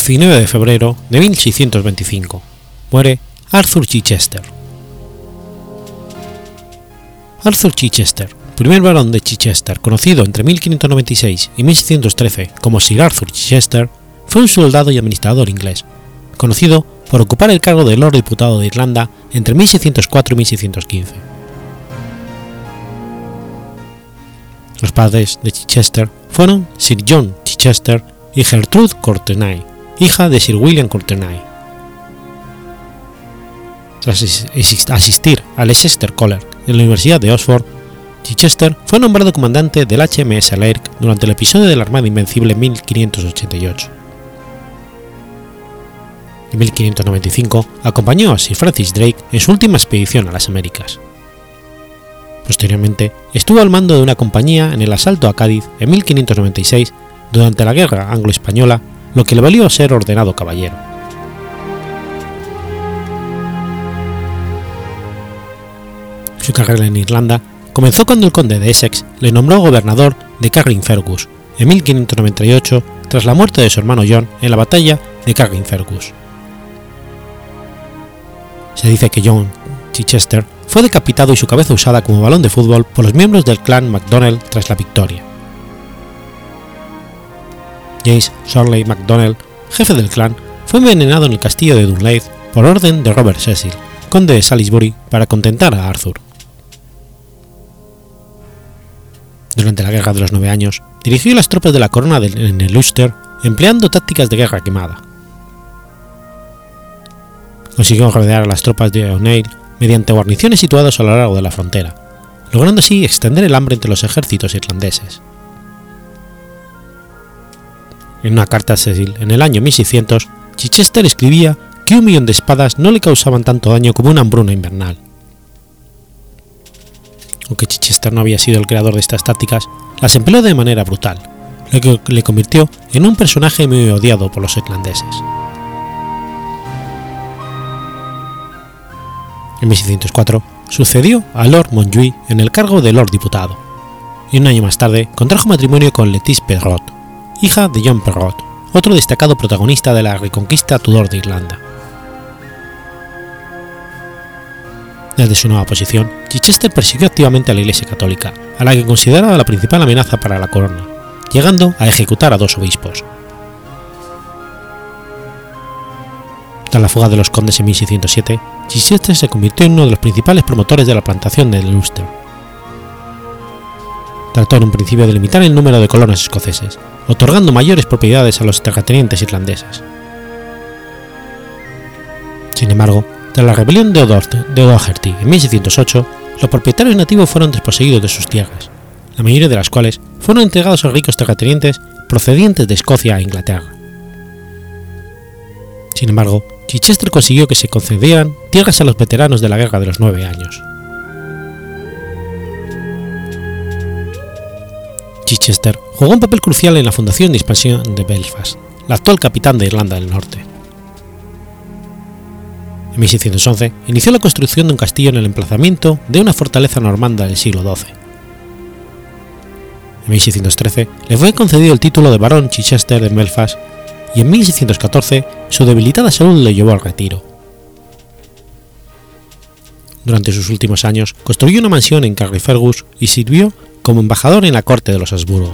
Speaker 2: 19 de febrero de 1625. Muere Arthur Chichester. Arthur Chichester, primer barón de Chichester, conocido entre 1596 y 1613 como Sir Arthur Chichester, fue un soldado y administrador inglés, conocido por ocupar el cargo de Lord Diputado de Irlanda entre 1604 y 1615. Los padres de Chichester fueron Sir John Chichester y Gertrude Courtenay, hija de Sir William Courtenay. Tras asistir al Leicester College de la Universidad de Oxford, Chichester fue nombrado comandante del HMS Laird durante el episodio de la Armada Invencible en 1588. En 1595 acompañó a Sir Francis Drake en su última expedición a las Américas. Posteriormente estuvo al mando de una compañía en el asalto a Cádiz en 1596 durante la Guerra Anglo-Española lo que le valió ser ordenado caballero. Su carrera en Irlanda comenzó cuando el conde de Essex le nombró gobernador de Carrickfergus en 1598 tras la muerte de su hermano John en la batalla de Carrickfergus. Se dice que John Chichester fue decapitado y su cabeza usada como balón de fútbol por los miembros del clan MacDonald tras la victoria. James Shorley MacDonald, jefe del clan, fue envenenado en el castillo de Dunleith por orden de Robert Cecil, conde de Salisbury, para contentar a Arthur. Durante la Guerra de los Nueve Años, dirigió las tropas de la corona en el Ulster empleando tácticas de guerra quemada. Consiguió rodear a las tropas de O'Neill mediante guarniciones situadas a lo largo de la frontera, logrando así extender el hambre entre los ejércitos irlandeses. En una carta a Cecil en el año 1600, Chichester escribía que un millón de espadas no le causaban tanto daño como una hambruna invernal. Aunque Chichester no había sido el creador de estas tácticas, las empleó de manera brutal, lo que le convirtió en un personaje muy odiado por los irlandeses. En 1604 sucedió a Lord Montjuïc en el cargo de Lord Diputado, y un año más tarde contrajo matrimonio con Lettice Perrot, hija de John Perrot, otro destacado protagonista de la reconquista Tudor de Irlanda. Desde su nueva posición, Chichester persiguió activamente a la Iglesia Católica, a la que consideraba la principal amenaza para la corona, llegando a ejecutar a dos obispos. Tras la fuga de los condes en 1607, Chichester se convirtió en uno de los principales promotores de la plantación de Ulster. Trató en un principio de limitar el número de colonos escoceses, otorgando mayores propiedades a los terratenientes irlandeses. Sin embargo, tras la rebelión de O'Doherty en 1608, los propietarios nativos fueron desposeídos de sus tierras, la mayoría de las cuales fueron entregados a ricos terratenientes procedientes de Escocia e Inglaterra. Sin embargo, Chichester consiguió que se concedieran tierras a los veteranos de la Guerra de los Nueve Años. Chichester jugó un papel crucial en la fundación de expansión de Belfast, la actual capitán de Irlanda del Norte. En 1611 inició la construcción de un castillo en el emplazamiento de una fortaleza normanda del siglo XII. En 1613 le fue concedido el título de barón Chichester de Belfast y en 1614 su debilitada salud le llevó al retiro. Durante sus últimos años construyó una mansión en Carrifergus y sirvió como embajador en la corte de los Habsburgo.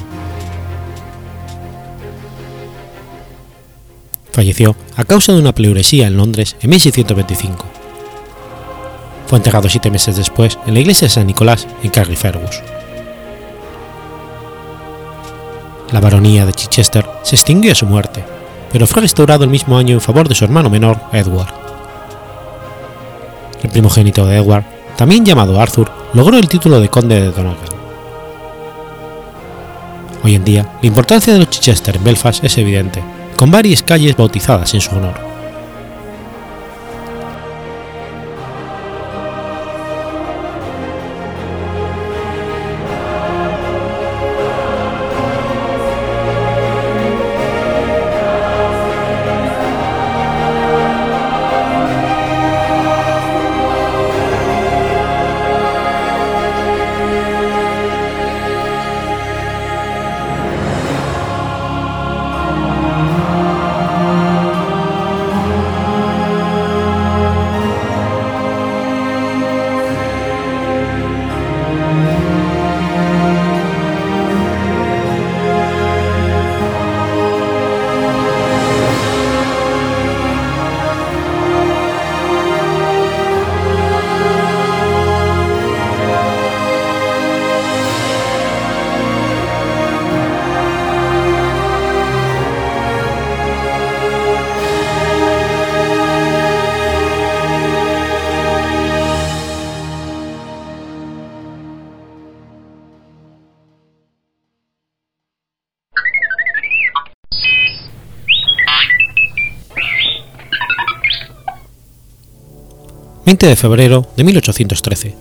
Speaker 2: Falleció a causa de una pleuresía en Londres en 1625. Fue enterrado siete meses después en la iglesia de San Nicolás en Carrifergus. La baronía de Chichester se extinguió a su muerte, pero fue restaurado el mismo año en favor de su hermano menor, Edward. El primogénito de Edward, también llamado Arthur, logró el título de conde de Donegal. Hoy en día, la importancia de los Chichester en Belfast es evidente, con varias calles bautizadas en su honor. 20 de febrero de 1813.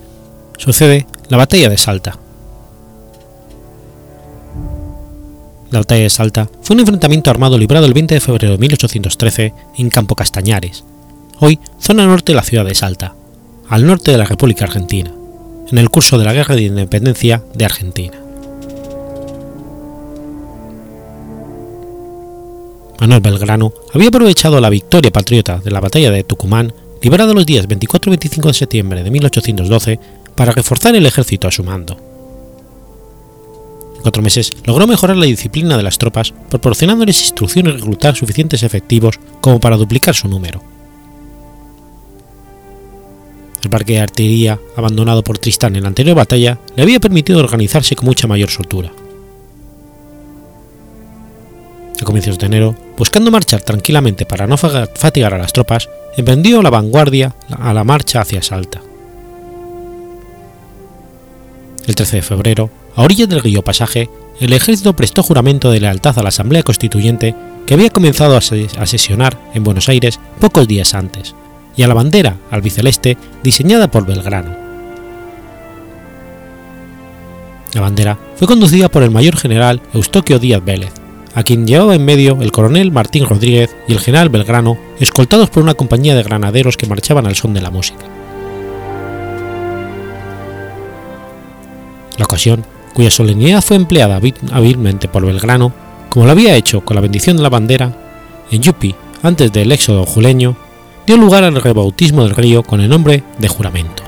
Speaker 2: Sucede la Batalla de Salta. La Batalla de Salta fue un enfrentamiento armado librado el 20 de febrero de 1813 en Campo Castañares, hoy zona norte de la ciudad de Salta, al norte de la República Argentina, en el curso de la Guerra de Independencia de Argentina. Manuel Belgrano había aprovechado la victoria patriota de la batalla de Tucumán liberado los días 24 y 25 de septiembre de 1812 para reforzar el ejército a su mando. En cuatro meses logró mejorar la disciplina de las tropas, proporcionándoles instrucciones y reclutar suficientes efectivos como para duplicar su número. El parque de artillería abandonado por Tristán en la anterior batalla le había permitido organizarse con mucha mayor soltura. A comienzos de enero, buscando marchar tranquilamente para no fatigar a las tropas, emprendió la vanguardia a la marcha hacia Salta. El 13 de febrero, a orillas del río Pasaje, el ejército prestó juramento de lealtad a la Asamblea Constituyente que había comenzado a, sesionar en Buenos Aires pocos días antes, y a la bandera albiceleste diseñada por Belgrano. La bandera fue conducida por el mayor general Eustoquio Díaz Vélez, a quien llevaba en medio el coronel Martín Rodríguez y el general Belgrano, escoltados por una compañía de granaderos que marchaban al son de la música. La ocasión, cuya solemnidad fue empleada hábilmente por Belgrano, como lo había hecho con la bendición de la bandera, en Yupi, antes del éxodo juleño, dio lugar al rebautismo del río con el nombre de juramento.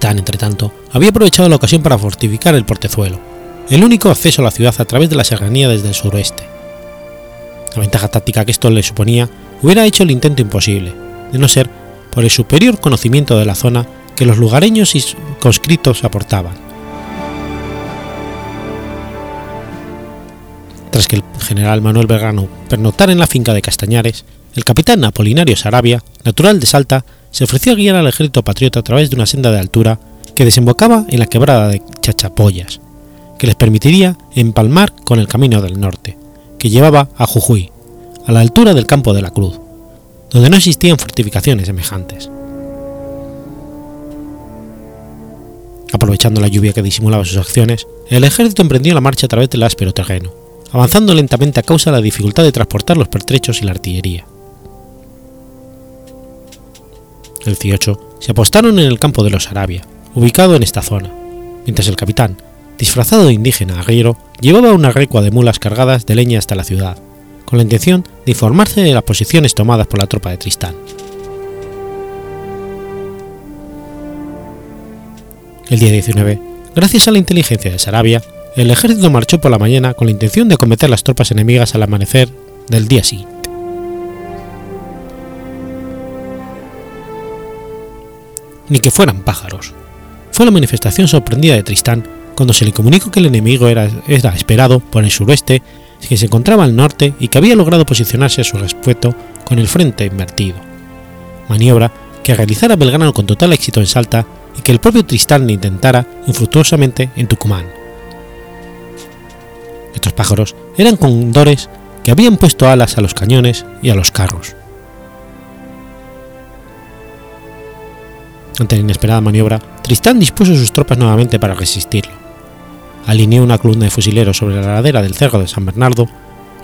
Speaker 2: Tristán, entretanto, había aprovechado la ocasión para fortificar el portezuelo, el único acceso a la ciudad a través de la serranía desde el suroeste. La ventaja táctica que esto le suponía hubiera hecho el intento imposible, de no ser por el superior conocimiento de la zona que los lugareños y conscritos aportaban. Tras que el general Manuel Belgrano pernoctara en la finca de Castañares, el capitán Apolinario Sarabia, natural de Salta, se ofreció a guiar al ejército patriota a través de una senda de altura que desembocaba en la quebrada de Chachapollas, que les permitiría empalmar con el camino del norte, que llevaba a Jujuy, a la altura del campo de la Cruz, donde no existían fortificaciones semejantes. Aprovechando la lluvia que disimulaba sus acciones, el ejército emprendió la marcha a través del áspero terreno, avanzando lentamente a causa de la dificultad de transportar los pertrechos y la artillería. El 18 se apostaron en el campo de los Arabia, ubicado en esta zona, mientras el capitán, disfrazado de indígena arriero, llevaba una recua de mulas cargadas de leña hasta la ciudad, con la intención de informarse de las posiciones tomadas por la tropa de Tristán. El día 19, gracias a la inteligencia de Sarabia, el ejército marchó por la mañana con la intención de acometer las tropas enemigas al amanecer del día siguiente. Ni que fueran pájaros. Fue la manifestación sorprendida de Tristán cuando se le comunicó que el enemigo era, era esperado por el suroeste, que se encontraba al norte y que había logrado posicionarse a su respeto con el frente invertido. Maniobra que realizara Belgrano con total éxito en Salta y que el propio Tristán le intentara infructuosamente en Tucumán. Estos pájaros eran condores que habían puesto alas a los cañones y a los carros. Ante la inesperada maniobra, Tristán dispuso sus tropas nuevamente para resistirlo. Alineó una columna de fusileros sobre la ladera del cerro de San Bernardo,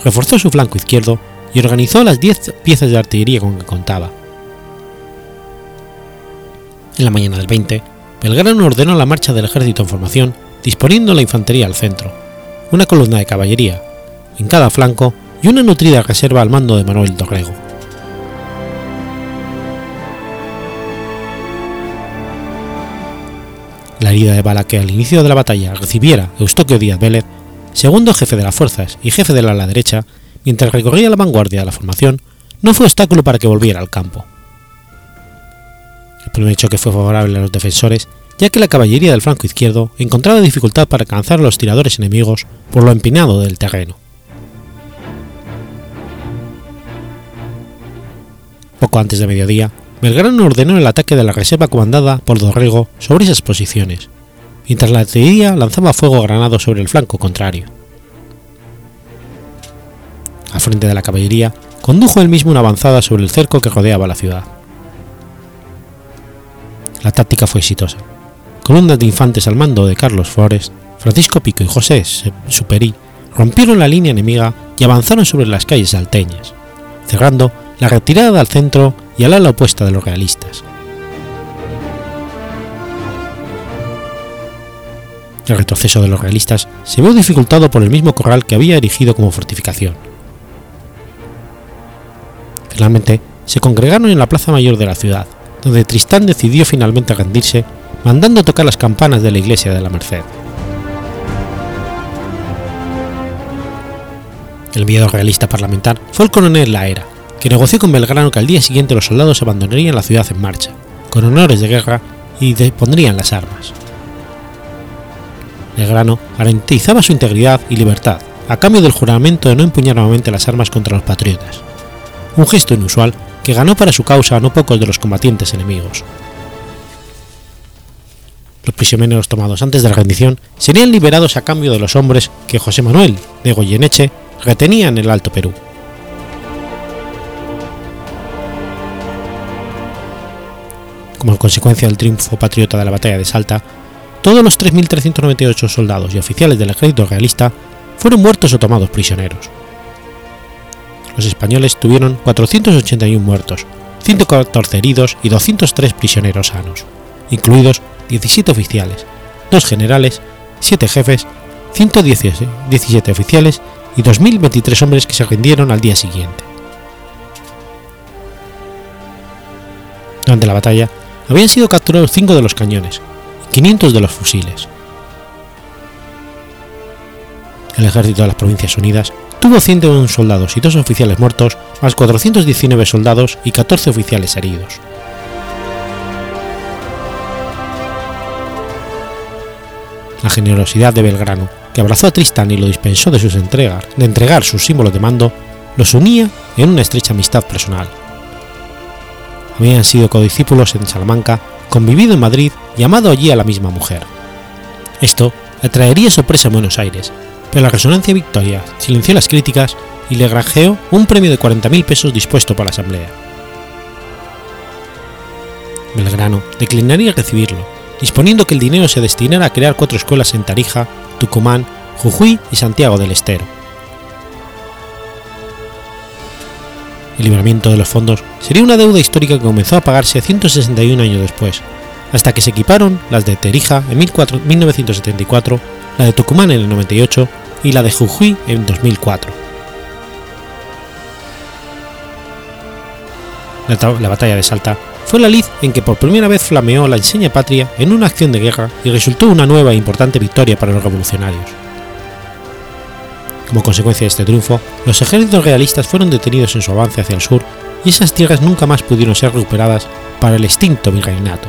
Speaker 2: reforzó su flanco izquierdo y organizó las 10 piezas de artillería con que contaba, en la mañana del 20, Belgrano ordenó la marcha del ejército en formación, disponiendo la infantería al centro, una columna de caballería en cada flanco y una nutrida reserva al mando de Manuel Dorrego. La herida de bala que al inicio de la batalla recibiera Eustoquio Díaz Vélez, segundo jefe de las fuerzas y jefe del ala derecha, mientras recorría la vanguardia de la formación, no fue obstáculo para que volviera al campo. El primer choque fue favorable a los defensores, ya que la caballería del flanco izquierdo encontraba dificultad para alcanzar a los tiradores enemigos por lo empinado del terreno. Poco antes de mediodía, Belgrano ordenó el ataque de la reserva comandada por Dorrego sobre esas posiciones, mientras la artillería lanzaba fuego granado sobre el flanco contrario. Al frente de la caballería, condujo él mismo una avanzada sobre el cerco que rodeaba la ciudad. La táctica fue exitosa. Columnas de infantes al mando de Carlos Flores, Francisco Pico y José Superi rompieron la línea enemiga y avanzaron sobre las calles salteñas, cerrando la retirada al centro y al ala opuesta de los realistas. El retroceso de los realistas se vio dificultado por el mismo corral que había erigido como fortificación. Finalmente, se congregaron en la plaza mayor de la ciudad, donde Tristán decidió finalmente rendirse, mandando tocar las campanas de la iglesia de la Merced. El enviado realista parlamentar fue el coronel Laera, que negoció con Belgrano que al día siguiente los soldados abandonarían la ciudad en marcha, con honores de guerra y depondrían las armas. Belgrano garantizaba su integridad y libertad a cambio del juramento de no empuñar nuevamente las armas contra los patriotas, un gesto inusual que ganó para su causa a no pocos de los combatientes enemigos. Los prisioneros tomados antes de la rendición serían liberados a cambio de los hombres que José Manuel de Goyeneche retenía en el Alto Perú. Como consecuencia del triunfo patriota de la batalla de Salta, todos los 3.398 soldados y oficiales del ejército realista fueron muertos o tomados prisioneros. Los españoles tuvieron 481 muertos, 114 heridos y 203 prisioneros sanos, incluidos 17 oficiales, 2 generales, 7 jefes, 117 oficiales y 2.023 hombres que se rindieron al día siguiente. Durante la batalla, habían sido capturados 5 de los cañones y 500 de los fusiles. El ejército de las Provincias Unidas tuvo 101 soldados y 2 oficiales muertos, más 419 soldados y 14 oficiales heridos. La generosidad de Belgrano, que abrazó a Tristán y lo dispensó de, sus entregas, de entregar sus símbolos de mando, los unía en una estrecha amistad personal. Habían sido codiscípulos en Salamanca, convivido en Madrid y amado allí a la misma mujer. Esto le traería sorpresa a Buenos Aires, pero la resonancia Victoria silenció las críticas y le granjeó un premio de 40.000 pesos dispuesto por la Asamblea. Belgrano declinaría recibirlo, disponiendo que el dinero se destinara a crear cuatro escuelas en Tarija, Tucumán, Jujuy y Santiago del Estero. El libramiento de los fondos sería una deuda histórica que comenzó a pagarse 161 años después, hasta que se equiparon las de Tarija en 1974, la de Tucumán en el 98 y la de Jujuy en 2004. La, la batalla de Salta fue la lid en que por primera vez flameó la enseña patria en una acción de guerra y resultó una nueva e importante victoria para los revolucionarios. Como consecuencia de este triunfo, los ejércitos realistas fueron detenidos en su avance hacia el sur y esas tierras nunca más pudieron ser recuperadas para el extinto virreinato.